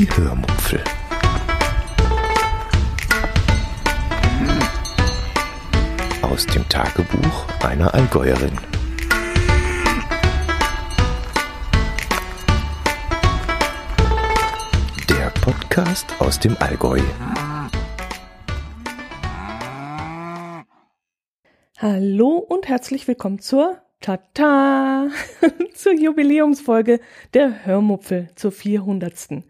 Die Hörmupfel. Aus dem Tagebuch einer Allgäuerin. Der Podcast aus dem Allgäu. Hallo und herzlich willkommen zur Tata zur Jubiläumsfolge der Hörmupfel zur 400.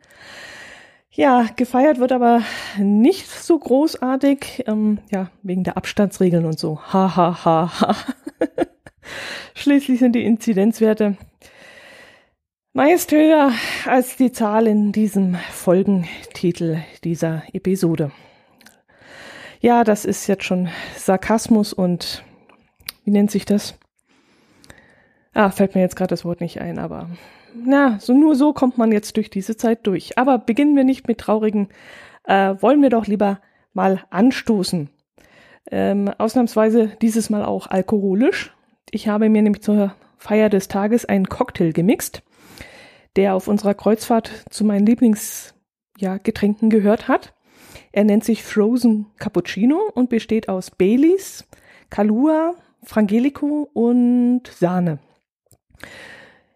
Ja, gefeiert wird aber nicht so großartig, ähm, ja, wegen der Abstandsregeln und so. Ha, ha, ha, ha. Schließlich sind die Inzidenzwerte meist höher als die Zahl in diesem Folgentitel dieser Episode. Ja, das ist jetzt schon Sarkasmus und wie nennt sich das? Ah, fällt mir jetzt gerade das Wort nicht ein, aber na, so nur so kommt man jetzt durch diese Zeit durch. Aber beginnen wir nicht mit traurigen, äh, wollen wir doch lieber mal anstoßen. Ähm, ausnahmsweise dieses Mal auch alkoholisch. Ich habe mir nämlich zur Feier des Tages einen Cocktail gemixt, der auf unserer Kreuzfahrt zu meinen Lieblingsgetränken ja, gehört hat. Er nennt sich Frozen Cappuccino und besteht aus Baileys, Kalua, Frangelico und Sahne.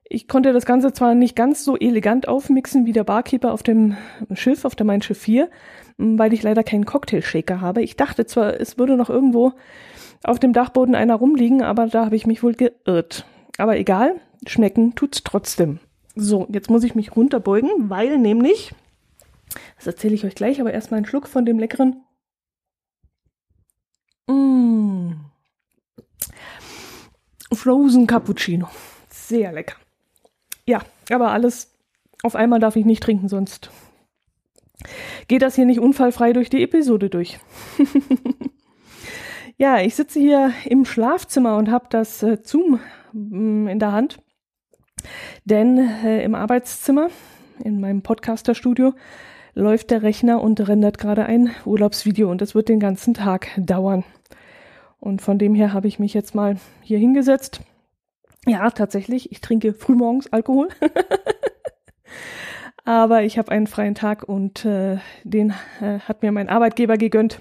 Ich konnte das Ganze zwar nicht ganz so elegant aufmixen wie der Barkeeper auf dem Schiff, auf der Mein Schiff 4, weil ich leider keinen Cocktailshaker habe. Ich dachte zwar, es würde noch irgendwo auf dem Dachboden einer rumliegen, aber da habe ich mich wohl geirrt. Aber egal, schmecken tut's trotzdem. So, jetzt muss ich mich runterbeugen, weil nämlich das erzähle ich euch gleich, aber erstmal einen Schluck von dem leckeren. Mmh. Frozen Cappuccino. Sehr lecker. Ja, aber alles auf einmal darf ich nicht trinken, sonst geht das hier nicht unfallfrei durch die Episode durch. ja, ich sitze hier im Schlafzimmer und habe das äh, Zoom mm, in der Hand. Denn äh, im Arbeitszimmer, in meinem Podcasterstudio, läuft der Rechner und rendert gerade ein Urlaubsvideo und das wird den ganzen Tag dauern. Und von dem her habe ich mich jetzt mal hier hingesetzt. Ja, tatsächlich, ich trinke frühmorgens Alkohol. Aber ich habe einen freien Tag und äh, den äh, hat mir mein Arbeitgeber gegönnt.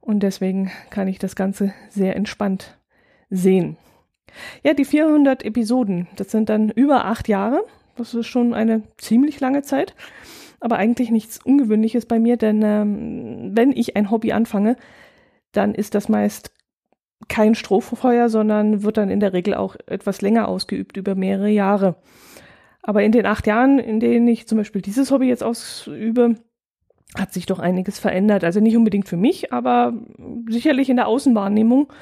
Und deswegen kann ich das Ganze sehr entspannt sehen. Ja, die 400 Episoden, das sind dann über acht Jahre. Das ist schon eine ziemlich lange Zeit aber eigentlich nichts Ungewöhnliches bei mir, denn ähm, wenn ich ein Hobby anfange, dann ist das meist kein Strohfeuer, sondern wird dann in der Regel auch etwas länger ausgeübt, über mehrere Jahre. Aber in den acht Jahren, in denen ich zum Beispiel dieses Hobby jetzt ausübe, hat sich doch einiges verändert. Also nicht unbedingt für mich, aber sicherlich in der Außenwahrnehmung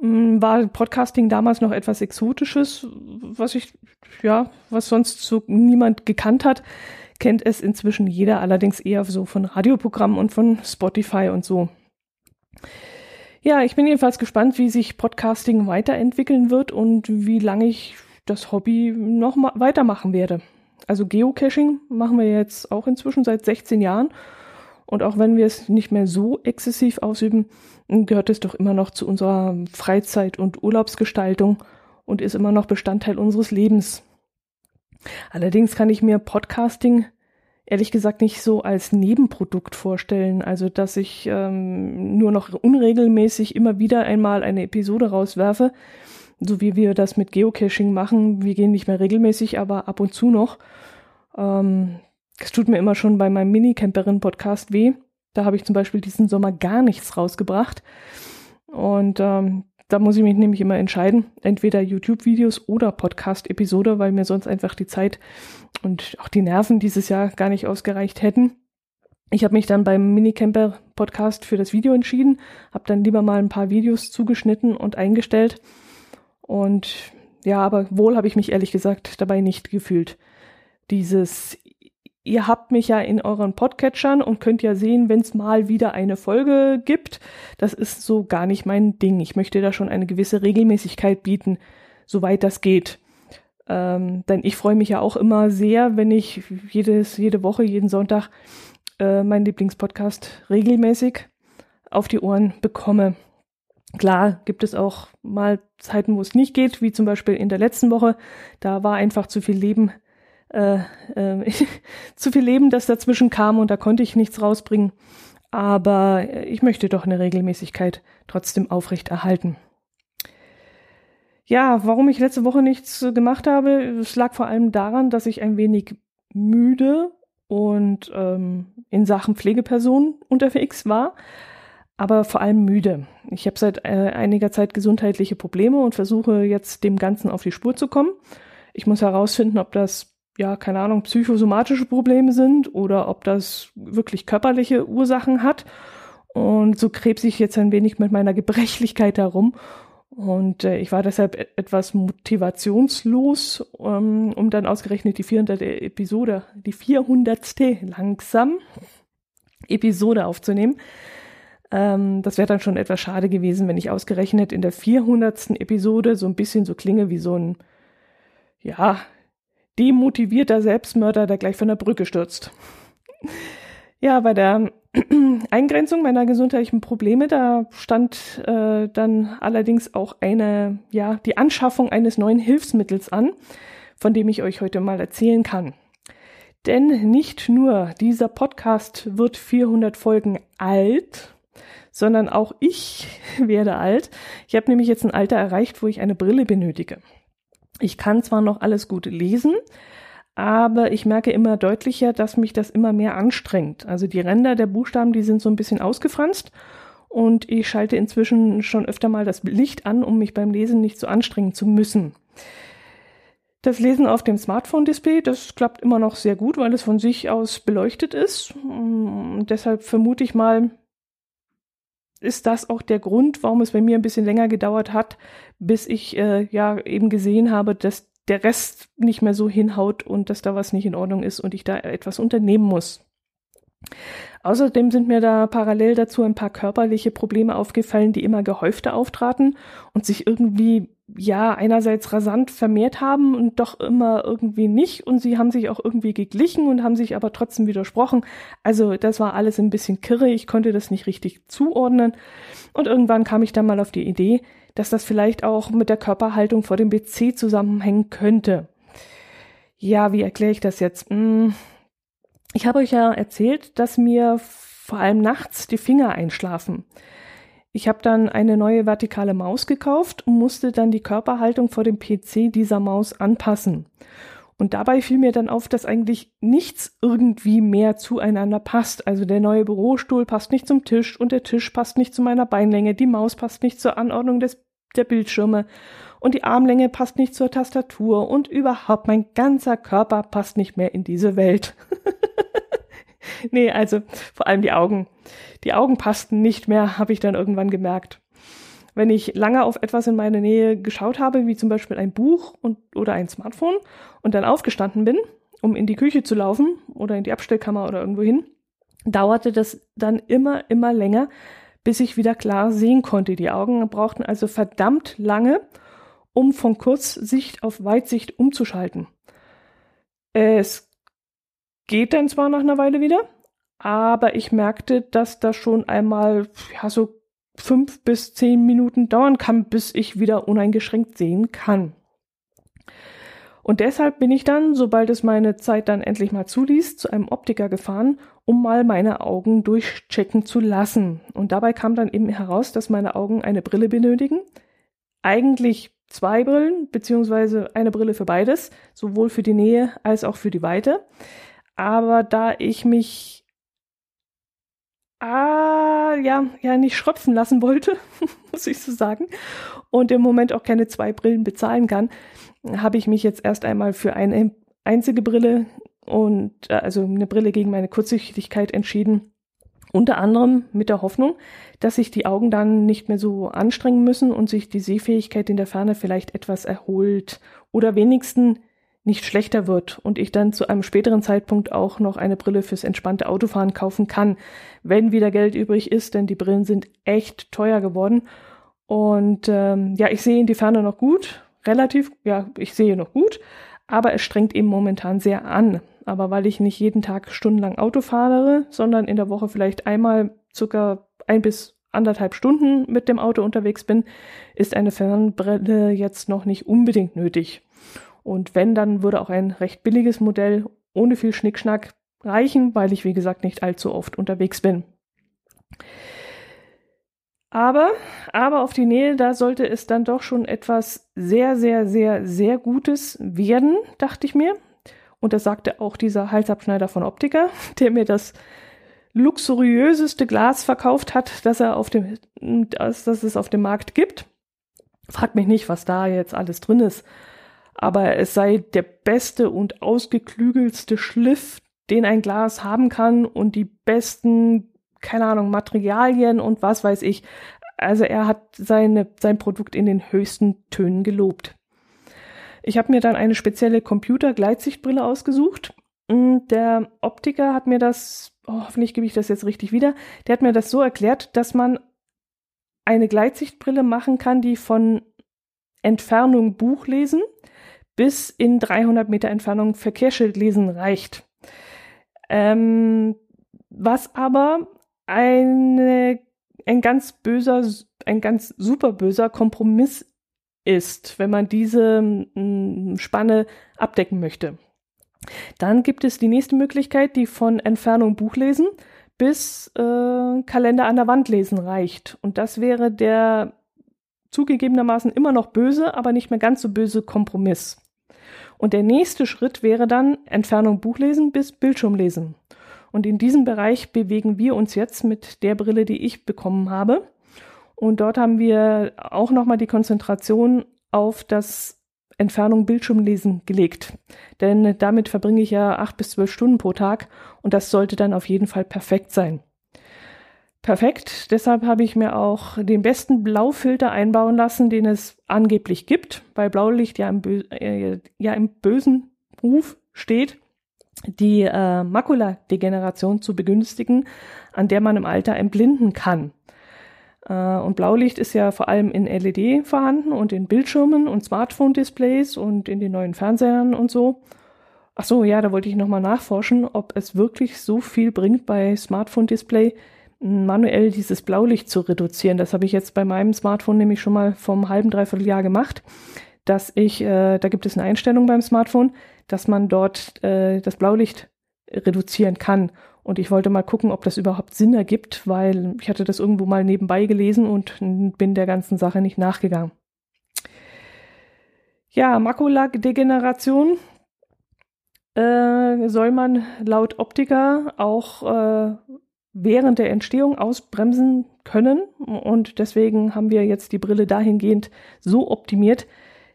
hm, war Podcasting damals noch etwas Exotisches, was ich, ja, was sonst so niemand gekannt hat kennt es inzwischen jeder, allerdings eher so von Radioprogrammen und von Spotify und so. Ja, ich bin jedenfalls gespannt, wie sich Podcasting weiterentwickeln wird und wie lange ich das Hobby noch weitermachen werde. Also Geocaching machen wir jetzt auch inzwischen seit 16 Jahren. Und auch wenn wir es nicht mehr so exzessiv ausüben, gehört es doch immer noch zu unserer Freizeit- und Urlaubsgestaltung und ist immer noch Bestandteil unseres Lebens. Allerdings kann ich mir Podcasting ehrlich gesagt nicht so als Nebenprodukt vorstellen. Also, dass ich ähm, nur noch unregelmäßig immer wieder einmal eine Episode rauswerfe, so wie wir das mit Geocaching machen. Wir gehen nicht mehr regelmäßig, aber ab und zu noch. Ähm, es tut mir immer schon bei meinem Minicamperin-Podcast weh. Da habe ich zum Beispiel diesen Sommer gar nichts rausgebracht. Und ähm, da muss ich mich nämlich immer entscheiden, entweder YouTube-Videos oder Podcast-Episode, weil mir sonst einfach die Zeit und auch die Nerven dieses Jahr gar nicht ausgereicht hätten. Ich habe mich dann beim Minicamper-Podcast für das Video entschieden, habe dann lieber mal ein paar Videos zugeschnitten und eingestellt. Und ja, aber wohl habe ich mich ehrlich gesagt dabei nicht gefühlt. Dieses ihr habt mich ja in euren Podcatchern und könnt ja sehen, wenn es mal wieder eine Folge gibt. Das ist so gar nicht mein Ding. Ich möchte da schon eine gewisse Regelmäßigkeit bieten, soweit das geht. Ähm, denn ich freue mich ja auch immer sehr, wenn ich jedes, jede Woche, jeden Sonntag äh, meinen Lieblingspodcast regelmäßig auf die Ohren bekomme. Klar gibt es auch mal Zeiten, wo es nicht geht, wie zum Beispiel in der letzten Woche. Da war einfach zu viel Leben äh, äh, zu viel Leben, das dazwischen kam und da konnte ich nichts rausbringen. Aber ich möchte doch eine Regelmäßigkeit trotzdem aufrechterhalten. Ja, warum ich letzte Woche nichts gemacht habe, es lag vor allem daran, dass ich ein wenig müde und ähm, in Sachen Pflegeperson unterwegs war, aber vor allem müde. Ich habe seit äh, einiger Zeit gesundheitliche Probleme und versuche jetzt dem Ganzen auf die Spur zu kommen. Ich muss herausfinden, ob das ja, keine Ahnung, psychosomatische Probleme sind oder ob das wirklich körperliche Ursachen hat. Und so krebs ich jetzt ein wenig mit meiner Gebrechlichkeit herum und äh, ich war deshalb e-, etwas motivationslos, ähm, um dann ausgerechnet die 400. Episode, die 400. langsam Episode aufzunehmen. Ähm, das wäre dann schon etwas schade gewesen, wenn ich ausgerechnet in der 400. Episode so ein bisschen so klinge wie so ein, ja, demotivierter Selbstmörder, der gleich von der Brücke stürzt. Ja, bei der Eingrenzung meiner gesundheitlichen Probleme, da stand äh, dann allerdings auch eine, ja, die Anschaffung eines neuen Hilfsmittels an, von dem ich euch heute mal erzählen kann. Denn nicht nur dieser Podcast wird 400 Folgen alt, sondern auch ich werde alt. Ich habe nämlich jetzt ein Alter erreicht, wo ich eine Brille benötige. Ich kann zwar noch alles gut lesen, aber ich merke immer deutlicher, dass mich das immer mehr anstrengt. Also die Ränder der Buchstaben, die sind so ein bisschen ausgefranst und ich schalte inzwischen schon öfter mal das Licht an, um mich beim Lesen nicht so anstrengen zu müssen. Das Lesen auf dem Smartphone-Display, das klappt immer noch sehr gut, weil es von sich aus beleuchtet ist. Und deshalb vermute ich mal, ist das auch der Grund, warum es bei mir ein bisschen länger gedauert hat, bis ich äh, ja eben gesehen habe, dass der Rest nicht mehr so hinhaut und dass da was nicht in Ordnung ist und ich da etwas unternehmen muss. Außerdem sind mir da parallel dazu ein paar körperliche Probleme aufgefallen, die immer gehäufter auftraten und sich irgendwie, ja, einerseits rasant vermehrt haben und doch immer irgendwie nicht und sie haben sich auch irgendwie geglichen und haben sich aber trotzdem widersprochen. Also das war alles ein bisschen kirre, ich konnte das nicht richtig zuordnen und irgendwann kam ich dann mal auf die Idee, dass das vielleicht auch mit der Körperhaltung vor dem PC zusammenhängen könnte. Ja, wie erkläre ich das jetzt? Hm, ich habe euch ja erzählt, dass mir vor allem nachts die Finger einschlafen. Ich habe dann eine neue vertikale Maus gekauft und musste dann die Körperhaltung vor dem PC dieser Maus anpassen. Und dabei fiel mir dann auf, dass eigentlich nichts irgendwie mehr zueinander passt. Also der neue Bürostuhl passt nicht zum Tisch und der Tisch passt nicht zu meiner Beinlänge, die Maus passt nicht zur Anordnung des der Bildschirme und die Armlänge passt nicht zur Tastatur und überhaupt mein ganzer Körper passt nicht mehr in diese Welt. nee, also vor allem die Augen. Die Augen passten nicht mehr, habe ich dann irgendwann gemerkt. Wenn ich lange auf etwas in meiner Nähe geschaut habe, wie zum Beispiel ein Buch und, oder ein Smartphone und dann aufgestanden bin, um in die Küche zu laufen oder in die Abstellkammer oder irgendwo hin, dauerte das dann immer, immer länger, bis ich wieder klar sehen konnte. Die Augen brauchten also verdammt lange, um von Kurzsicht auf Weitsicht umzuschalten. Es geht dann zwar nach einer Weile wieder, aber ich merkte, dass das schon einmal ja, so fünf bis zehn Minuten dauern kann, bis ich wieder uneingeschränkt sehen kann. Und deshalb bin ich dann, sobald es meine Zeit dann endlich mal zuließ, zu einem Optiker gefahren, um mal meine Augen durchchecken zu lassen. Und dabei kam dann eben heraus, dass meine Augen eine Brille benötigen. Eigentlich zwei Brillen, beziehungsweise eine Brille für beides, sowohl für die Nähe als auch für die Weite. Aber da ich mich ah, ja, ja, nicht schröpfen lassen wollte, muss ich so sagen, und im Moment auch keine zwei Brillen bezahlen kann, habe ich mich jetzt erst einmal für eine einzige Brille und äh, also eine Brille gegen meine Kurzsichtigkeit entschieden. Unter anderem mit der Hoffnung, dass sich die Augen dann nicht mehr so anstrengen müssen und sich die Sehfähigkeit in der Ferne vielleicht etwas erholt oder wenigstens nicht schlechter wird und ich dann zu einem späteren Zeitpunkt auch noch eine Brille fürs entspannte Autofahren kaufen kann, wenn wieder Geld übrig ist, denn die Brillen sind echt teuer geworden. Und ähm, ja, ich sehe in die Ferne noch gut, relativ, ja, ich sehe noch gut, aber es strengt eben momentan sehr an. Aber weil ich nicht jeden Tag stundenlang Auto fahre, sondern in der Woche vielleicht einmal circa ein bis anderthalb Stunden mit dem Auto unterwegs bin, ist eine Fernbrille jetzt noch nicht unbedingt nötig. Und wenn, dann würde auch ein recht billiges Modell ohne viel Schnickschnack reichen, weil ich, wie gesagt, nicht allzu oft unterwegs bin. Aber, aber auf die Nähe, da sollte es dann doch schon etwas sehr, sehr, sehr, sehr Gutes werden, dachte ich mir. Und das sagte auch dieser Halsabschneider von Optiker, der mir das luxuriöseste Glas verkauft hat, das er auf dem, das, das es auf dem Markt gibt. Fragt mich nicht, was da jetzt alles drin ist. Aber es sei der beste und ausgeklügelste Schliff, den ein Glas haben kann und die besten, keine Ahnung, Materialien und was weiß ich. Also er hat seine, sein Produkt in den höchsten Tönen gelobt. Ich habe mir dann eine spezielle Computer-Gleitsichtbrille ausgesucht. Der Optiker hat mir das, oh, hoffentlich gebe ich das jetzt richtig wieder, der hat mir das so erklärt, dass man eine Gleitsichtbrille machen kann, die von Entfernung Buch lesen bis in 300 Meter Entfernung Verkehrsschild lesen reicht. Ähm, was aber eine, ein ganz böser, ein ganz super böser Kompromiss ist, wenn man diese m, Spanne abdecken möchte. Dann gibt es die nächste Möglichkeit, die von Entfernung Buchlesen bis äh, Kalender an der Wand lesen reicht. Und das wäre der zugegebenermaßen immer noch böse, aber nicht mehr ganz so böse Kompromiss. Und der nächste Schritt wäre dann Entfernung Buchlesen bis Bildschirmlesen. Und in diesem Bereich bewegen wir uns jetzt mit der Brille, die ich bekommen habe. Und dort haben wir auch nochmal die Konzentration auf das Entfernung Bildschirmlesen gelegt. Denn damit verbringe ich ja acht bis zwölf Stunden pro Tag und das sollte dann auf jeden Fall perfekt sein perfekt. Deshalb habe ich mir auch den besten Blaufilter einbauen lassen, den es angeblich gibt, weil Blaulicht ja im, Bö äh, ja im bösen Ruf steht, die äh, Makuladegeneration zu begünstigen, an der man im Alter entblinden kann. Äh, und Blaulicht ist ja vor allem in LED vorhanden und in Bildschirmen und Smartphone-Displays und in den neuen Fernsehern und so. Ach so, ja, da wollte ich nochmal nachforschen, ob es wirklich so viel bringt bei Smartphone-Display, manuell dieses Blaulicht zu reduzieren. Das habe ich jetzt bei meinem Smartphone nämlich schon mal vom halben, dreiviertel Jahr gemacht, dass ich, äh, da gibt es eine Einstellung beim Smartphone, dass man dort äh, das Blaulicht reduzieren kann. Und ich wollte mal gucken, ob das überhaupt Sinn ergibt, weil ich hatte das irgendwo mal nebenbei gelesen und bin der ganzen Sache nicht nachgegangen. Ja, Makuladegeneration äh, soll man laut Optiker auch äh, während der Entstehung ausbremsen können. Und deswegen haben wir jetzt die Brille dahingehend so optimiert,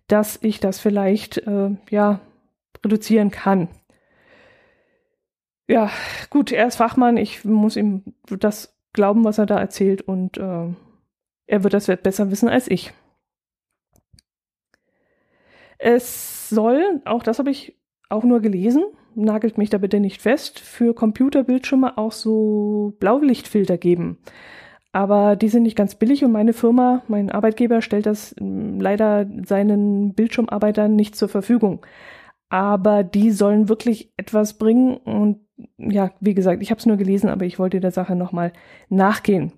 dass ich das vielleicht äh, ja reduzieren kann. Ja, gut, er ist Fachmann. Ich muss ihm das glauben, was er da erzählt, und äh, er wird das besser wissen als ich. Es soll, auch das habe ich auch nur gelesen, nagelt mich da bitte nicht fest, für Computerbildschirme auch so Blaulichtfilter geben. Aber die sind nicht ganz billig und meine Firma, mein Arbeitgeber stellt das hm, leider seinen Bildschirmarbeitern nicht zur Verfügung. Aber die sollen wirklich etwas bringen und ja, wie gesagt, ich habe es nur gelesen, aber ich wollte der Sache nochmal nachgehen.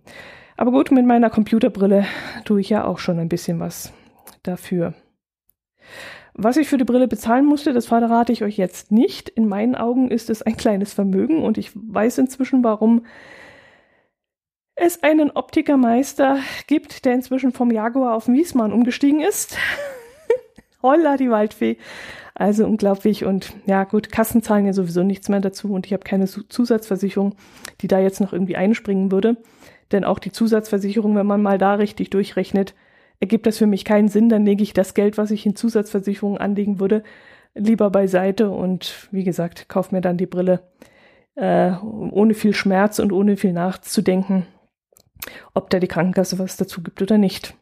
Aber gut, mit meiner Computerbrille tue ich ja auch schon ein bisschen was dafür. Was ich für die Brille bezahlen musste, das verrate ich euch jetzt nicht. In meinen Augen ist es ein kleines Vermögen und ich weiß inzwischen, warum es einen Optikermeister gibt, der inzwischen vom Jaguar auf Wiesmann umgestiegen ist. Holla, die Waldfee. Also unglaublich und ja gut, Kassen zahlen ja sowieso nichts mehr dazu und ich habe keine Zusatzversicherung, die da jetzt noch irgendwie einspringen würde. Denn auch die Zusatzversicherung, wenn man mal da richtig durchrechnet, ergibt das für mich keinen Sinn, dann lege ich das Geld, was ich in Zusatzversicherungen anlegen würde, lieber beiseite und wie gesagt, kaufe mir dann die Brille äh, ohne viel Schmerz und ohne viel nachzudenken, ob da die Krankenkasse was dazu gibt oder nicht.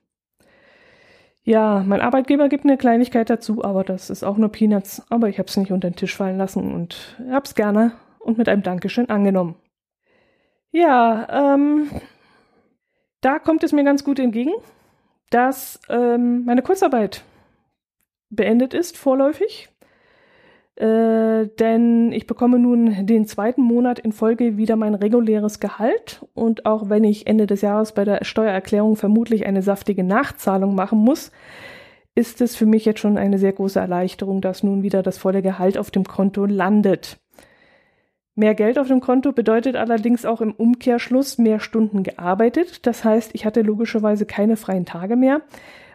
Ja, mein Arbeitgeber gibt eine Kleinigkeit dazu, aber das ist auch nur Peanuts. Aber ich habe es nicht unter den Tisch fallen lassen und habe es gerne und mit einem Dankeschön angenommen. Ja, ähm, da kommt es mir ganz gut entgegen dass ähm, meine Kurzarbeit beendet ist, vorläufig. Äh, denn ich bekomme nun den zweiten Monat in Folge wieder mein reguläres Gehalt. Und auch wenn ich Ende des Jahres bei der Steuererklärung vermutlich eine saftige Nachzahlung machen muss, ist es für mich jetzt schon eine sehr große Erleichterung, dass nun wieder das volle Gehalt auf dem Konto landet. Mehr Geld auf dem Konto bedeutet allerdings auch im Umkehrschluss mehr Stunden gearbeitet. Das heißt, ich hatte logischerweise keine freien Tage mehr,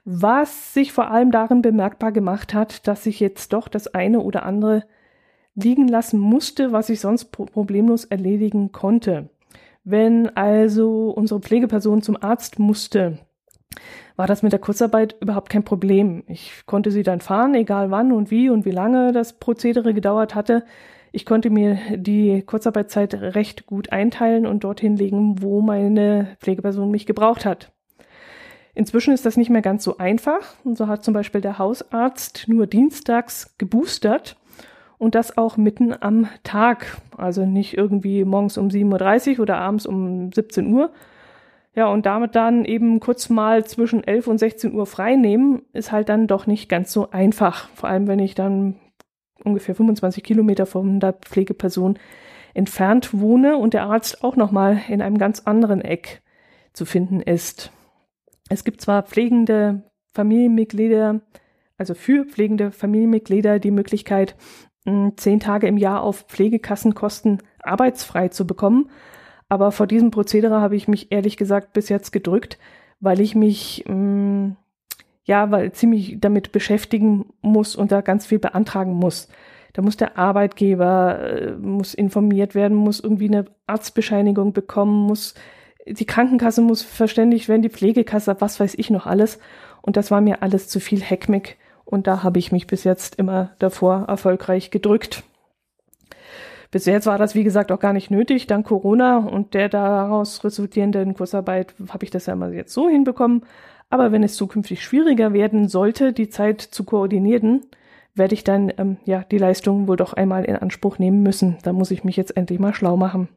was sich vor allem darin bemerkbar gemacht hat, dass ich jetzt doch das eine oder andere liegen lassen musste, was ich sonst problemlos erledigen konnte. Wenn also unsere Pflegeperson zum Arzt musste, war das mit der Kurzarbeit überhaupt kein Problem. Ich konnte sie dann fahren, egal wann und wie und wie lange das Prozedere gedauert hatte. Ich konnte mir die Kurzarbeitszeit recht gut einteilen und dorthin legen, wo meine Pflegeperson mich gebraucht hat. Inzwischen ist das nicht mehr ganz so einfach. Und so hat zum Beispiel der Hausarzt nur dienstags geboostert und das auch mitten am Tag. Also nicht irgendwie morgens um 7.30 Uhr oder abends um 17 Uhr. Ja, und damit dann eben kurz mal zwischen 11 und 16 Uhr frei nehmen, ist halt dann doch nicht ganz so einfach. Vor allem, wenn ich dann ungefähr 25 Kilometer von der Pflegeperson entfernt wohne und der Arzt auch nochmal in einem ganz anderen Eck zu finden ist. Es gibt zwar pflegende Familienmitglieder, also für pflegende Familienmitglieder die Möglichkeit, zehn Tage im Jahr auf Pflegekassenkosten arbeitsfrei zu bekommen, aber vor diesem Prozedere habe ich mich ehrlich gesagt bis jetzt gedrückt, weil ich mich mh, ja, weil ziemlich damit beschäftigen muss und da ganz viel beantragen muss. Da muss der Arbeitgeber äh, muss informiert werden, muss irgendwie eine Arztbescheinigung bekommen, muss die Krankenkasse muss verständigt werden, die Pflegekasse, was weiß ich noch alles. Und das war mir alles zu viel Heckmeck. Und da habe ich mich bis jetzt immer davor erfolgreich gedrückt. Bis jetzt war das, wie gesagt, auch gar nicht nötig. Dank Corona und der daraus resultierenden Kursarbeit habe ich das ja mal jetzt so hinbekommen. Aber wenn es zukünftig schwieriger werden sollte, die Zeit zu koordinieren, werde ich dann ähm, ja die Leistungen wohl doch einmal in Anspruch nehmen müssen. Da muss ich mich jetzt endlich mal schlau machen.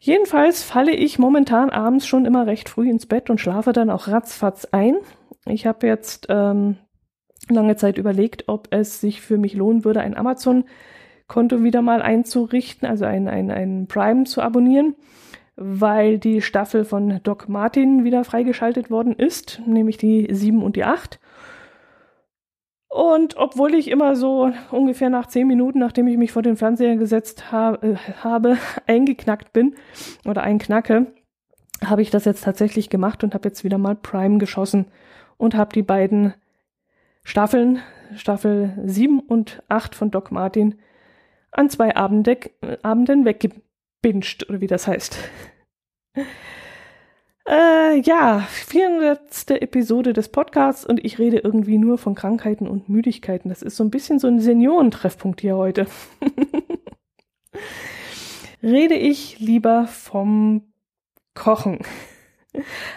Jedenfalls falle ich momentan abends schon immer recht früh ins Bett und schlafe dann auch ratzfatz ein. Ich habe jetzt ähm, lange Zeit überlegt, ob es sich für mich lohnen würde, ein Amazon-Konto wieder mal einzurichten, also ein, ein, ein Prime zu abonnieren weil die Staffel von Doc Martin wieder freigeschaltet worden ist, nämlich die 7 und die 8. Und obwohl ich immer so ungefähr nach 10 Minuten, nachdem ich mich vor den Fernseher gesetzt ha äh, habe, eingeknackt bin oder einknacke, habe ich das jetzt tatsächlich gemacht und habe jetzt wieder mal Prime geschossen und habe die beiden Staffeln, Staffel 7 und 8 von Doc Martin, an zwei Abende, äh, Abenden wegge gebinged oder wie das heißt. Äh, ja, 400. Episode des Podcasts und ich rede irgendwie nur von Krankheiten und Müdigkeiten. Das ist so ein bisschen so ein Seniorentreffpunkt hier heute. rede ich lieber vom Kochen.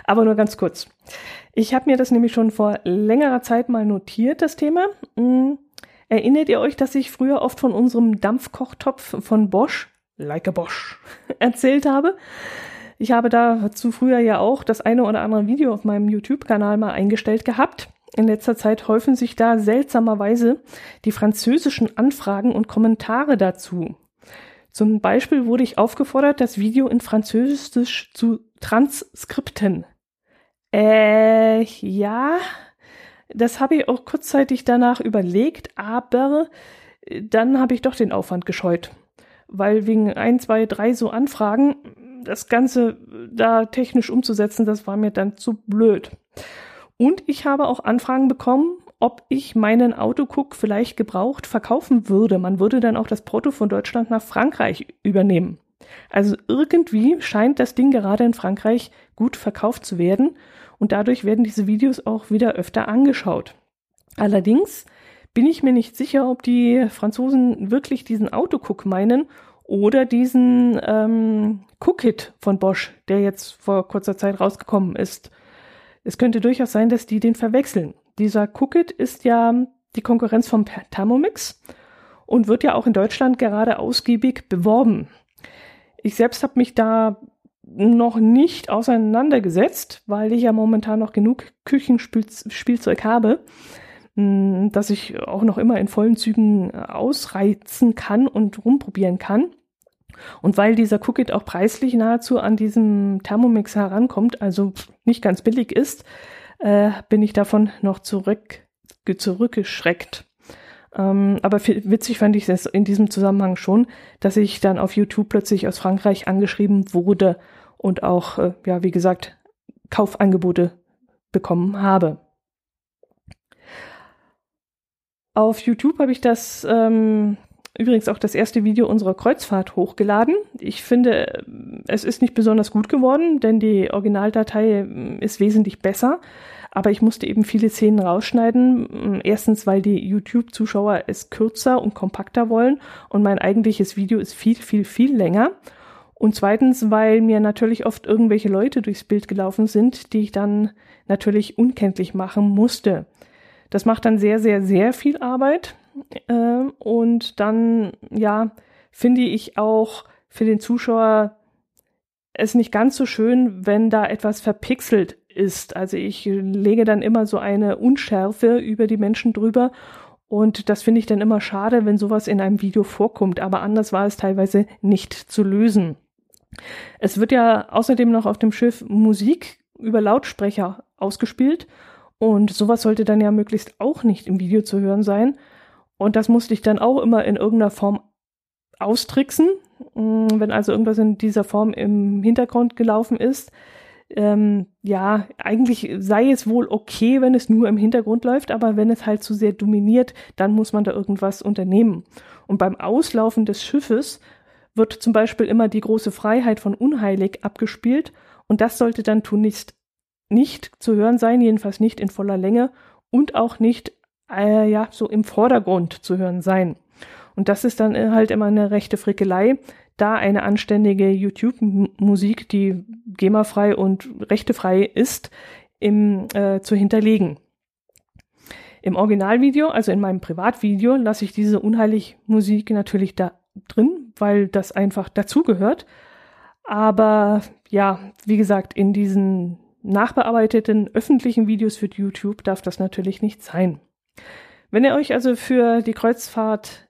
Aber nur ganz kurz. Ich habe mir das nämlich schon vor längerer Zeit mal notiert, das Thema. Hm, erinnert ihr euch, dass ich früher oft von unserem Dampfkochtopf von Bosch like a Bosch erzählt habe. Ich habe dazu früher ja auch das eine oder andere Video auf meinem YouTube-Kanal mal eingestellt gehabt. In letzter Zeit häufen sich da seltsamerweise die französischen Anfragen und Kommentare dazu. Zum Beispiel wurde ich aufgefordert, das Video in Französisch zu transkripten. Äh, ja, das habe ich auch kurzzeitig danach überlegt, aber dann habe ich doch den Aufwand gescheut weil wegen ein, zwei, drei so Anfragen das Ganze da technisch umzusetzen, das war mir dann zu blöd. Und ich habe auch Anfragen bekommen, ob ich meinen Autocook vielleicht gebraucht verkaufen würde. Man würde dann auch das Porto von Deutschland nach Frankreich übernehmen. Also irgendwie scheint das Ding gerade in Frankreich gut verkauft zu werden und dadurch werden diese Videos auch wieder öfter angeschaut. Allerdings bin ich mir nicht sicher, ob die Franzosen wirklich diesen Autocook meinen oder diesen ähm, Cookit von Bosch, der jetzt vor kurzer Zeit rausgekommen ist. Es könnte durchaus sein, dass die den verwechseln. Dieser Cookit ist ja die Konkurrenz vom Thermomix und wird ja auch in Deutschland gerade ausgiebig beworben. Ich selbst habe mich da noch nicht auseinandergesetzt, weil ich ja momentan noch genug Küchenspielzeug habe dass ich auch noch immer in vollen Zügen äh, ausreizen kann und rumprobieren kann. Und weil dieser Cookit auch preislich nahezu an diesem Thermomix herankommt, also nicht ganz billig ist, äh, bin ich davon noch zurück, zurückgeschreckt. Ähm, aber witzig fand ich es in diesem Zusammenhang schon, dass ich dann auf YouTube plötzlich aus Frankreich angeschrieben wurde und auch, äh, ja, wie gesagt, Kaufangebote bekommen habe. Auf YouTube habe ich das ähm, übrigens auch das erste Video unserer Kreuzfahrt hochgeladen. Ich finde, es ist nicht besonders gut geworden, denn die Originaldatei ähm, ist wesentlich besser. Aber ich musste eben viele Szenen rausschneiden. Erstens, weil die YouTube-Zuschauer es kürzer und kompakter wollen und mein eigentliches Video ist viel, viel, viel länger. Und zweitens, weil mir natürlich oft irgendwelche Leute durchs Bild gelaufen sind, die ich dann natürlich unkenntlich machen musste. Das macht dann sehr, sehr, sehr viel Arbeit. Äh, und dann, ja, finde ich auch für den Zuschauer es nicht ganz so schön, wenn da etwas verpixelt ist. Also ich lege dann immer so eine Unschärfe über die Menschen drüber und das finde ich dann immer schade, wenn sowas in einem Video vorkommt. Aber anders war es teilweise nicht zu lösen. Es wird ja außerdem noch auf dem Schiff Musik über Lautsprecher ausgespielt und sowas sollte dann ja möglichst auch nicht im Video zu hören sein. Und das musste ich dann auch immer in irgendeiner Form austricksen. Mm, wenn also irgendwas in dieser Form im Hintergrund gelaufen ist, ähm, ja, eigentlich sei es wohl okay, wenn es nur im Hintergrund läuft, aber wenn es halt zu sehr dominiert, dann muss man da irgendwas unternehmen. Und beim Auslaufen des Schiffes wird zum Beispiel immer die große Freiheit von Unheilig abgespielt und das sollte dann tunlichst nicht zu hören sein, jedenfalls nicht in voller Länge und auch nicht äh, ja so im Vordergrund zu hören sein. Und das ist dann halt immer eine rechte Frickelei, da eine anständige YouTube-Musik, die GEMA-frei und rechtefrei ist, im, äh, zu hinterlegen. Im Originalvideo, also in meinem Privatvideo, lasse ich diese unheilig Musik natürlich da drin, weil das einfach dazugehört. Aber ja, wie gesagt, in diesen nachbearbeiteten öffentlichen Videos für YouTube darf das natürlich nicht sein. Wenn ihr euch also für die Kreuzfahrt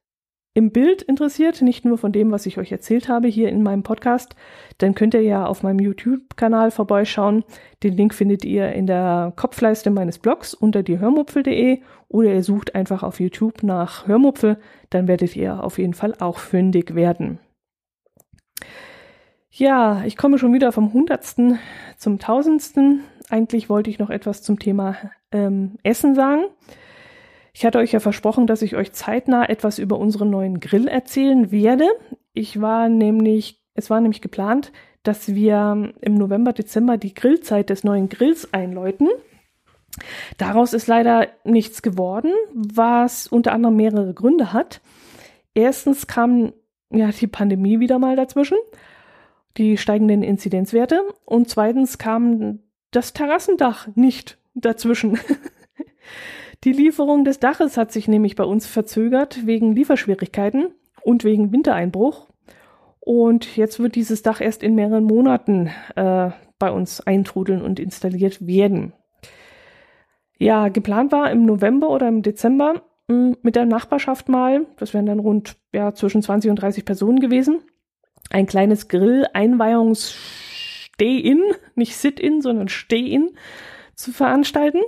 im Bild interessiert, nicht nur von dem, was ich euch erzählt habe hier in meinem Podcast, dann könnt ihr ja auf meinem YouTube-Kanal vorbeischauen. Den Link findet ihr in der Kopfleiste meines Blogs unter diehörmupfel.de oder ihr sucht einfach auf YouTube nach Hörmupfel, dann werdet ihr auf jeden Fall auch fündig werden. Ja, ich komme schon wieder vom Hundertsten zum Tausendsten. Eigentlich wollte ich noch etwas zum Thema ähm, Essen sagen. Ich hatte euch ja versprochen, dass ich euch zeitnah etwas über unseren neuen Grill erzählen werde. Ich war nämlich, es war nämlich geplant, dass wir im November, Dezember die Grillzeit des neuen Grills einläuten. Daraus ist leider nichts geworden, was unter anderem mehrere Gründe hat. Erstens kam ja die Pandemie wieder mal dazwischen, die steigenden Inzidenzwerte und zweitens kam das Terrassendach nicht dazwischen. Die Lieferung des Daches hat sich nämlich bei uns verzögert wegen Lieferschwierigkeiten und wegen Wintereinbruch. Und jetzt wird dieses Dach erst in mehreren Monaten äh, bei uns eintrudeln und installiert werden. Ja, geplant war im November oder im Dezember mh, hm, mit der Nachbarschaft mal, das wären dann rund ja, zwischen 20 und 30 Personen gewesen, ein kleines Grill-Einweihungs-Steh-In, nicht Sit-In, sondern Steh-In zu veranstalten.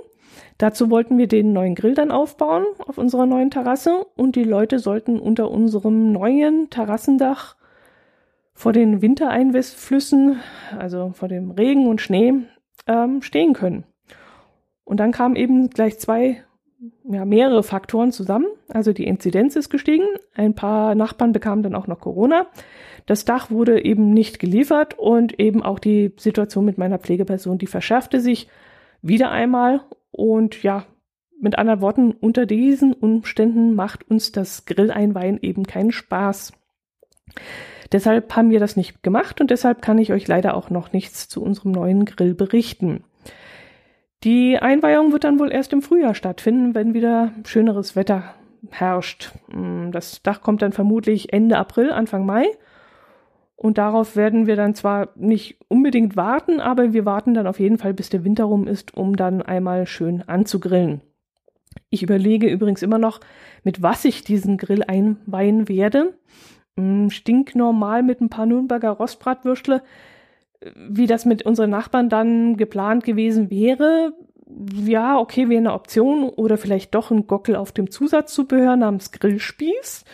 Dazu wollten wir den neuen Grill dann aufbauen auf unserer neuen Terrasse und die Leute sollten unter unserem neuen Terrassendach vor den Wintereinflüssen, also vor dem Regen und Schnee, ähm, stehen können. Und dann kamen eben gleich zwei, ja, mehrere Faktoren zusammen. Also die Inzidenz ist gestiegen, ein paar Nachbarn bekamen dann auch noch Corona. Das Dach wurde eben nicht geliefert und eben auch die Situation mit meiner Pflegeperson, die verschärfte sich wieder einmal und ja, mit anderen Worten, unter diesen Umständen macht uns das Grilleinweihen eben keinen Spaß. Deshalb haben wir das nicht gemacht und deshalb kann ich euch leider auch noch nichts zu unserem neuen Grill berichten. Die Einweihung wird dann wohl erst im Frühjahr stattfinden, wenn wieder schöneres Wetter herrscht. Hm, das Dach kommt dann vermutlich Ende April, Anfang Mai. Und darauf werden wir dann zwar nicht unbedingt warten, aber wir warten dann auf jeden Fall, bis der Winter rum ist, um dann einmal schön anzugrillen. Ich überlege übrigens immer noch, mit was ich diesen Grill einweihen werde. Hm, stinknormal mit ein paar Nürnberger Rostbratwürstle. Wie das mit unseren Nachbarn dann geplant gewesen wäre, ja, okay, wäre eine Option oder vielleicht doch ein Gockel auf dem Zusatzzubehör namens Grillspieß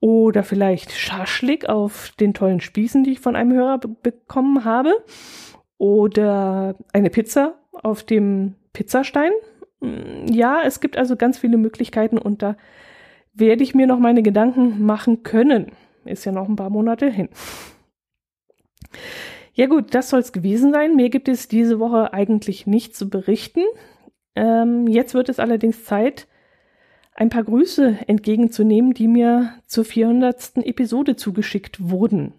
oder vielleicht Schaschlik auf den tollen Spießen, die ich von einem Hörer bekommen habe oder eine Pizza auf dem Pizzastein. Mm, ja, es gibt also ganz viele Möglichkeiten und da werde ich mir noch meine Gedanken machen können. Ist ja noch ein paar Monate hin. Ja gut, das soll es gewesen sein. Mir gibt es diese Woche eigentlich nichts zu berichten. Ähm, jetzt wird es allerdings Zeit, ein paar Grüße entgegenzunehmen, die mir zur 400. Episode zugeschickt wurden.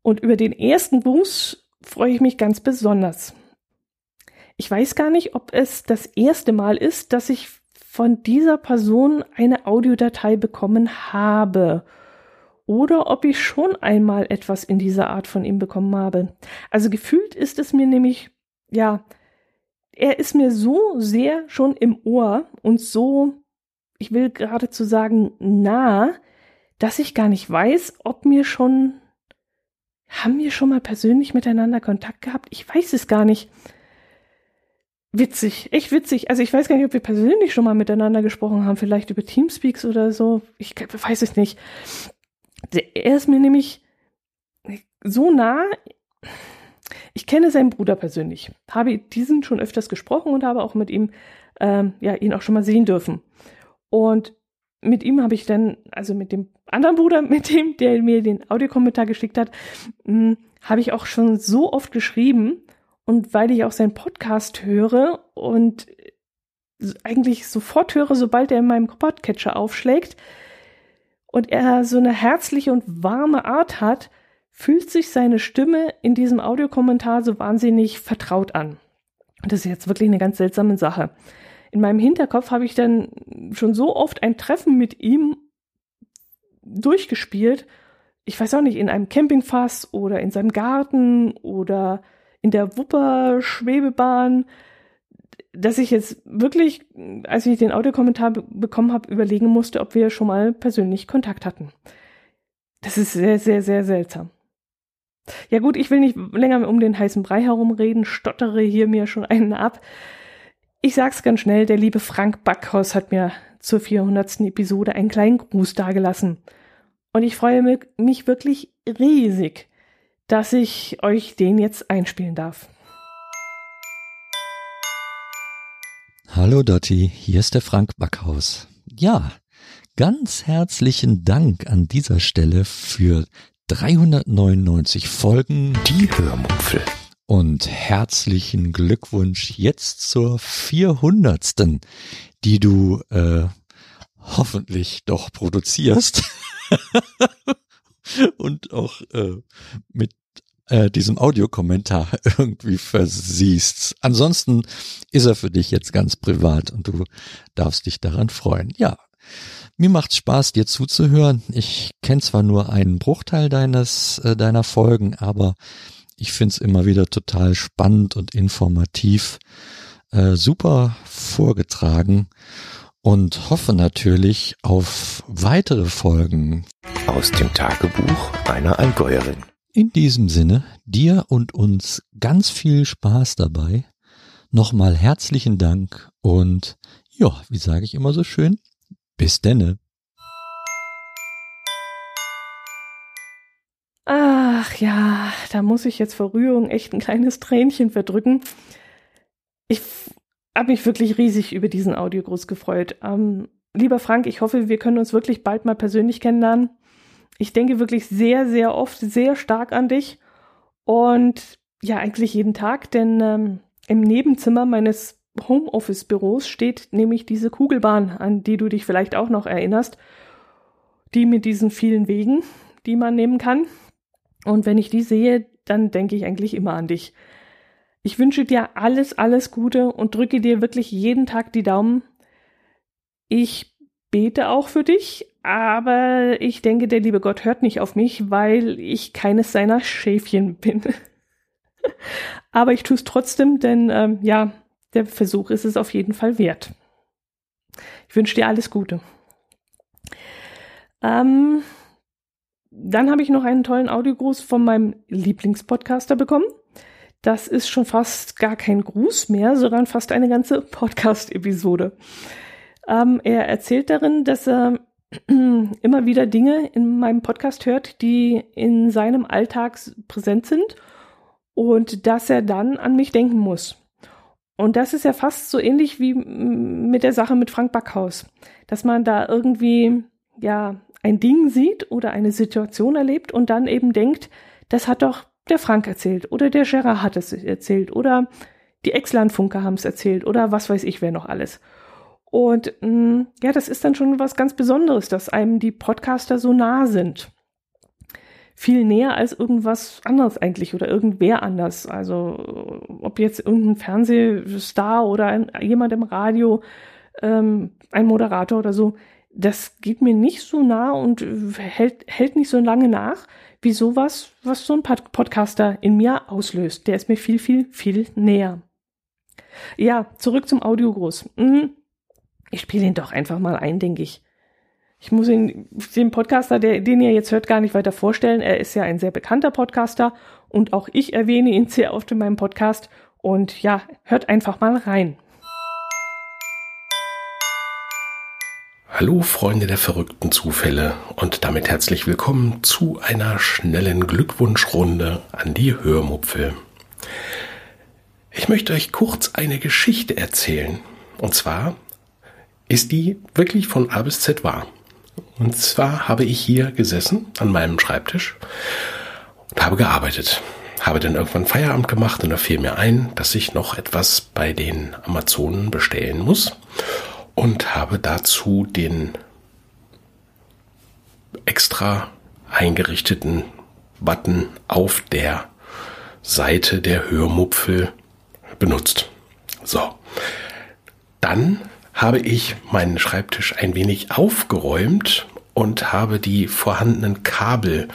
Und über den ersten Gruß freue ich mich ganz besonders. Ich weiß gar nicht, ob es das erste Mal ist, dass ich von dieser Person eine Audiodatei bekommen habe oder ob ich schon einmal etwas in dieser Art von ihm bekommen habe. Also gefühlt ist es mir nämlich, ja, er ist mir so sehr schon im Ohr und so, ich will geradezu sagen, nah, dass ich gar nicht weiß, ob mir schon, haben wir schon mal persönlich miteinander Kontakt gehabt? Ich weiß es gar nicht. Witzig, echt witzig. Also ich weiß gar nicht, ob wir persönlich schon mal miteinander gesprochen haben, vielleicht über Teamspeaks oder so. Ich weiß es nicht. Er ist mir nämlich so nah. Ich kenne seinen Bruder persönlich, habe diesen schon öfters gesprochen und habe auch mit ihm, ähm, ja, ihn auch schon mal sehen dürfen. Und mit ihm habe ich dann, also mit dem anderen Bruder, mit dem, der mir den Audiokommentar geschickt hat, hm, habe ich auch schon so oft geschrieben und weil ich auch seinen Podcast höre und eigentlich sofort höre, sobald er in meinem Podcatcher aufschlägt und er so eine herzliche und warme Art hat, fühlt sich seine Stimme in diesem Audiokommentar so wahnsinnig vertraut an. Und das ist jetzt wirklich eine ganz seltsame Sache. In meinem Hinterkopf habe ich dann schon so oft ein Treffen mit ihm durchgespielt. Ich weiß auch nicht, in einem Campingfass oder in seinem Garten oder in der Wupper-Schwebebahn, dass ich jetzt wirklich, als ich den Audiokommentar bekommen habe, überlegen musste, ob wir schon mal persönlich Kontakt hatten. Das ist sehr, sehr, sehr seltsam. Ja gut, ich will nicht länger um den heißen Brei herumreden, stottere hier mir schon einen ab. Ich sag's ganz schnell, der liebe Frank Backhaus hat mir zur 400. Episode einen kleinen Gruß dagelassen. Und ich freue mich wirklich riesig, dass ich euch den jetzt einspielen darf. Hallo Dotti, hier ist der Frank Backhaus. Ja, ganz herzlichen Dank an dieser Stelle für 399 Folgen. Die Hörmupfel. Und herzlichen Glückwunsch jetzt zur 400. die du äh, hoffentlich doch produzierst. und auch äh, mit äh, diesem Audiokommentar irgendwie versiehst. Ansonsten ist er für dich jetzt ganz privat und du darfst dich daran freuen. Ja, mir macht's Spaß, dir zuzuhören. Ich kenne zwar nur einen Bruchteil deines äh, deiner Folgen, aber ich find's immer wieder total spannend und informativ, äh, super vorgetragen und hoffe natürlich auf weitere Folgen aus dem Tagebuch einer Allgäuerin. In diesem Sinne, dir und uns ganz viel Spaß dabei. Nochmal herzlichen Dank und ja, wie sage ich immer so schön, bis denne. Ach ja, da muss ich jetzt vor Rührung echt ein kleines Tränchen verdrücken. Ich habe mich wirklich riesig über diesen Audiogruß gefreut. Ähm, lieber Frank, ich hoffe, wir können uns wirklich bald mal persönlich kennenlernen. Ich denke wirklich sehr, sehr oft sehr stark an dich und ja, eigentlich jeden Tag, denn ähm, im Nebenzimmer meines Homeoffice-Büros steht nämlich diese Kugelbahn, an die du dich vielleicht auch noch erinnerst, die mit diesen vielen Wegen, die man nehmen kann. Und wenn ich die sehe, dann denke ich eigentlich immer an dich. Ich wünsche dir alles, alles Gute und drücke dir wirklich jeden Tag die Daumen. Ich bete auch für dich, aber ich denke, der liebe Gott hört nicht auf mich, weil ich keines seiner Schäfchen bin. aber ich tue es trotzdem, denn ähm, ja, der Versuch ist es auf jeden Fall wert. Ich wünsche dir alles Gute. Ähm, dann habe ich noch einen tollen Audiogruß von meinem Lieblingspodcaster bekommen das ist schon fast gar kein Gruß mehr, sondern fast eine ganze Podcast-Episode. Ähm, er erzählt darin, dass er immer wieder Dinge in meinem Podcast hört, die in seinem Alltag präsent sind und dass er dann an mich denken muss. Und das ist ja fast so ähnlich wie mit der Sache mit Frank Backhaus, dass man da irgendwie ja ein Ding sieht oder eine Situation erlebt und dann eben denkt, das hat doch der Frank erzählt oder der Gerard hat es erzählt oder die Ex-Landfunker haben es erzählt oder was weiß ich wer noch alles. Und mh, mm, ja, das ist dann schon was ganz Besonderes, dass einem die Podcaster so nah sind. Viel näher als irgendwas anderes eigentlich oder irgendwer anders. Also ob jetzt irgendein Fernsehstar oder ein, jemand im Radio, ähm, ein Moderator oder so, das geht mir nicht so nah und hält, hält nicht so lange nach, wie sowas, was so ein Podcaster in mir auslöst. Der ist mir viel, viel, viel näher. Ja, zurück zum Audiogruß. Mhm. Ich spiele ihn doch einfach mal ein, denke ich. Ich muss ihn, den Podcaster, der, den ihr jetzt hört, gar nicht weiter vorstellen. Er ist ja ein sehr bekannter Podcaster und auch ich erwähne ihn sehr oft in meinem Podcast. Und ja, hört einfach mal rein. Hallo Freunde der verrückten Zufälle und damit herzlich willkommen zu einer schnellen Glückwunschrunde an die Hörmupfel. Ich möchte euch kurz eine Geschichte erzählen. Und zwar ist die wirklich von A bis Z wahr. Und zwar habe ich hier gesessen an meinem Schreibtisch und habe gearbeitet. Habe dann irgendwann Feierabend gemacht und da fiel mir ein, dass ich noch etwas bei den Amazonen bestellen muss und habe dazu den extra eingerichteten Button auf der Seite der Hörmupfel benutzt. So. Dann habe ich meinen Schreibtisch ein wenig aufgeräumt und habe die vorhandenen Kabel,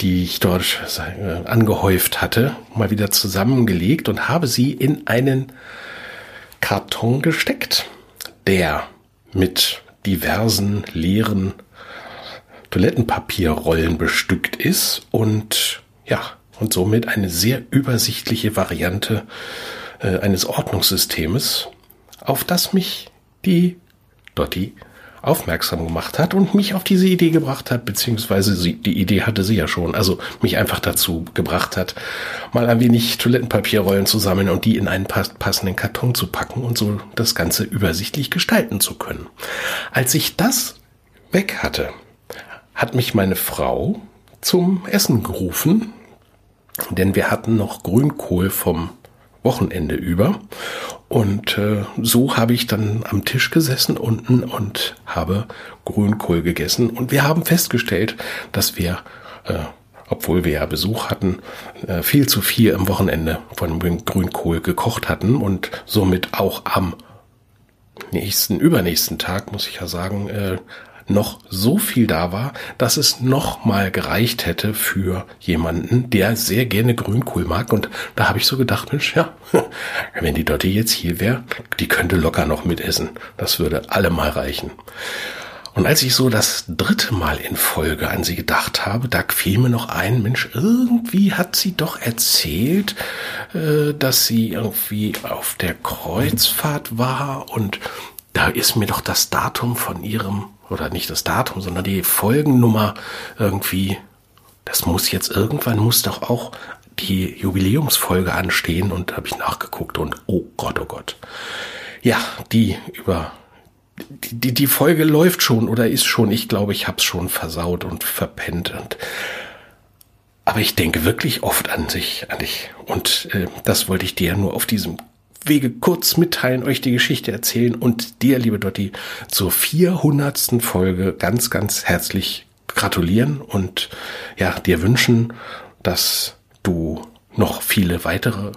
die ich dort äh, angehäuft hatte, mal wieder zusammengelegt und habe sie in einen Karton gesteckt, der mit diversen leeren Toilettenpapierrollen bestückt ist und ja, und somit eine sehr übersichtliche Variante äh, eines Ordnungssystems, auf das mich die Dotti aufmerksam gemacht hat und mich auf diese Idee gebracht hat, beziehungsweise sie, die Idee hatte sie ja schon, also mich einfach dazu gebracht hat, mal ein wenig Toilettenpapierrollen zu sammeln und die in einen passenden Karton zu packen und so das Ganze übersichtlich gestalten zu können. Als ich das weg hatte, hat mich meine Frau zum Essen gerufen, denn wir hatten noch Grünkohl vom Wochenende über. Und äh, so habe ich dann am Tisch gesessen unten und habe Grünkohl gegessen. Und wir haben festgestellt, dass wir, äh, obwohl wir ja Besuch hatten, äh, viel zu viel am Wochenende von Grünkohl gekocht hatten und somit auch am nächsten, übernächsten Tag, muss ich ja sagen, äh, noch so viel da war, dass es noch mal gereicht hätte für jemanden, der sehr gerne Grünkohl mag. Und da habe ich so gedacht, Mensch, ja, wenn die Dotti jetzt hier wäre, die könnte locker noch mitessen. Das würde allemal reichen. Und als ich so das dritte Mal in Folge an sie gedacht habe, da fiel mir noch ein, Mensch, irgendwie hat sie doch erzählt, äh, dass sie irgendwie auf der Kreuzfahrt war und da ist mir doch das Datum von ihrem oder nicht das Datum, sondern die Folgennummer irgendwie, das muss jetzt irgendwann, muss doch auch die Jubiläumsfolge anstehen und habe ich nachgeguckt und oh Gott, oh Gott. Ja, die über die, die, die Folge läuft schon oder ist schon, ich glaube, ich habe es schon versaut und verpennt und aber ich denke wirklich oft an sich, an dich. Und äh, das wollte ich dir nur auf diesem Wege kurz mitteilen, euch die Geschichte erzählen und dir, liebe Dotti, zur 400. Folge ganz, ganz herzlich gratulieren und ja, dir wünschen, dass du noch viele weitere,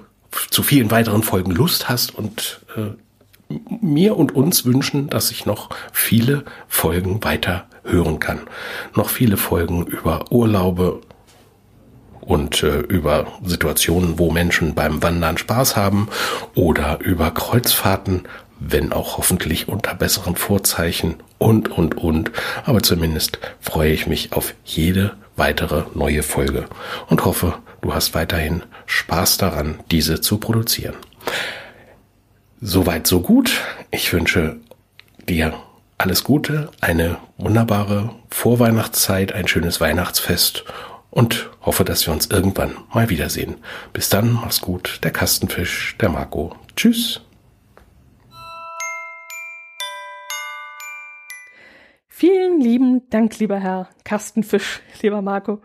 zu vielen weiteren Folgen Lust hast und äh, mir und uns wünschen, dass ich noch viele Folgen weiter hören kann. Noch viele Folgen über Urlaube, und äh, über Situationen, wo Menschen beim Wandern Spaß haben oder über Kreuzfahrten, wenn auch hoffentlich unter besseren Vorzeichen und, und, und. Aber zumindest freue ich mich auf jede weitere neue Folge und hoffe, du hast weiterhin Spaß daran, diese zu produzieren. Soweit, so gut. Ich wünsche dir alles Gute, eine wunderbare Vorweihnachtszeit, ein schönes Weihnachtsfest und hoffe, dass wir uns irgendwann mal wiedersehen. Bis dann, mach's gut, der Kastenfisch, der Marco. Tschüss. Vielen lieben Dank, lieber Herr Kastenfisch, lieber Marco.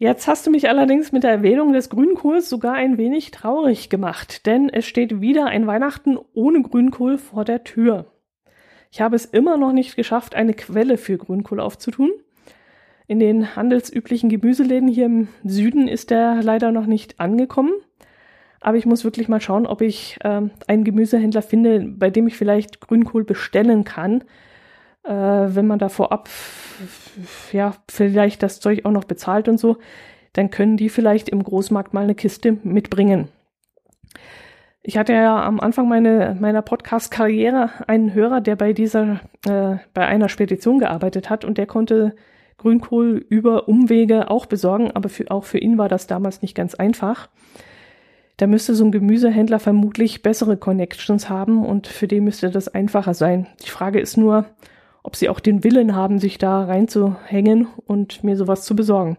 Jetzt hast du mich allerdings mit der Erwähnung des Grünkohls sogar ein wenig traurig gemacht, denn es steht wieder ein Weihnachten ohne Grünkohl vor der Tür. Ich habe es immer noch nicht geschafft, eine Quelle für Grünkohl aufzutun. In den handelsüblichen Gemüseläden hier im Süden ist der leider noch nicht angekommen. Aber ich muss wirklich mal schauen, ob ich äh, einen Gemüsehändler finde, bei dem ich vielleicht Grünkohl bestellen kann. Äh, wenn man da vorab ja vielleicht das Zeug auch noch bezahlt und so, dann können die vielleicht im Großmarkt mal eine Kiste mitbringen. Ich hatte ja am Anfang meine, meiner Podcast-Karriere einen Hörer, der bei dieser, äh, bei einer Spedition gearbeitet hat und der konnte Grünkohl über Umwege auch besorgen, aber für, auch für ihn war das damals nicht ganz einfach. Da müsste so ein Gemüsehändler vermutlich bessere Connections haben und für den müsste das einfacher sein. Die Frage ist nur, ob sie auch den Willen haben, sich da reinzuhängen und mir sowas zu besorgen.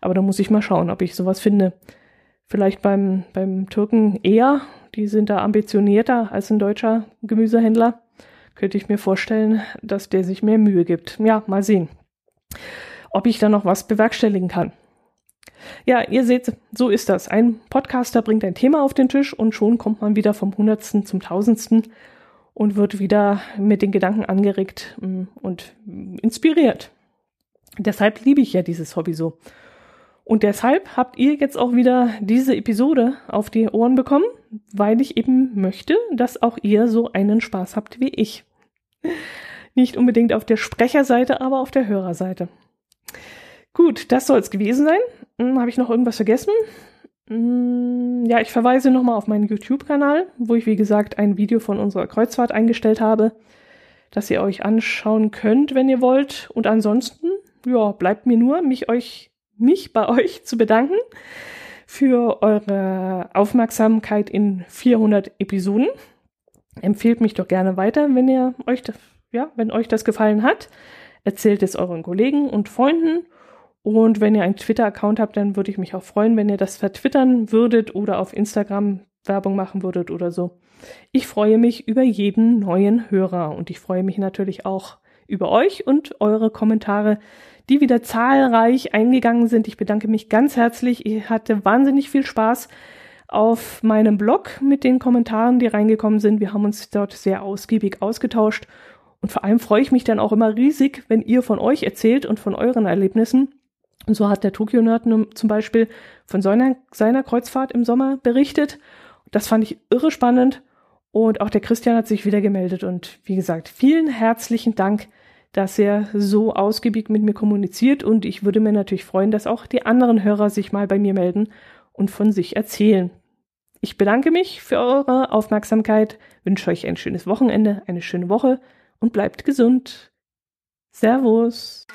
Aber da muss ich mal schauen, ob ich sowas finde. Vielleicht beim, beim Türken eher, die sind da ambitionierter als ein deutscher Gemüsehändler. Könnte ich mir vorstellen, dass der sich mehr Mühe gibt. Ja, mal sehen, ob ich da noch was bewerkstelligen kann. Ja, ihr seht, so ist das. Ein Podcaster bringt ein Thema auf den Tisch und schon kommt man wieder vom Hundertsten zum Tausendsten und wird wieder mit den Gedanken angeregt mm, und inspiriert. Deshalb liebe ich ja dieses Hobby so. Und deshalb habt ihr jetzt auch wieder diese Episode auf die Ohren bekommen, weil ich eben möchte, dass auch ihr so einen Spaß habt wie ich. Nicht unbedingt auf der Sprecherseite, aber auf der Hörerseite. Gut, das soll es gewesen sein. Hm, Habe ich noch irgendwas vergessen? Hm, ja, ich verweise nochmal auf meinen YouTube-Kanal, wo ich, wie gesagt, ein Video von unserer Kreuzfahrt eingestellt habe, das ihr euch anschauen könnt, wenn ihr wollt. Und ansonsten, ja, bleibt mir nur, mich euch mich bei euch zu bedanken für eure Aufmerksamkeit in 400 Episoden. Empfehlt mich doch gerne weiter, wenn ihr euch, ja, wenn euch das gefallen hat. Erzählt es euren Kollegen und Freunden. Und wenn ihr einen Twitter-Account habt, dann würde ich mich auch freuen, wenn ihr das vertwittern würdet oder auf Instagram Werbung machen würdet oder so. Ich freue mich über jeden neuen Hörer und ich freue mich natürlich auch über euch und eure Kommentare, die wieder zahlreich eingegangen sind. Ich bedanke mich ganz herzlich. Ich hatte wahnsinnig viel Spaß auf meinem Blog mit den Kommentaren, die reingekommen sind. Wir haben uns dort sehr ausgiebig ausgetauscht. Und vor allem freue ich mich dann auch immer riesig, wenn ihr von euch erzählt und von euren Erlebnissen. Und so hat der Tokyo Nerd zum Beispiel von seiner, seiner Kreuzfahrt im Sommer berichtet. Das fand ich irre spannend. Und auch der Christian hat sich wieder gemeldet. Und wie gesagt, vielen herzlichen Dank dass er so ausgiebig mit mir kommuniziert und ich würde mir natürlich freuen, dass auch die anderen Hörer sich mal bei mir melden und von sich erzählen. Ich bedanke mich für eure Aufmerksamkeit, wünsche euch ein schönes Wochenende, eine schöne Woche und bleibt gesund. Servus.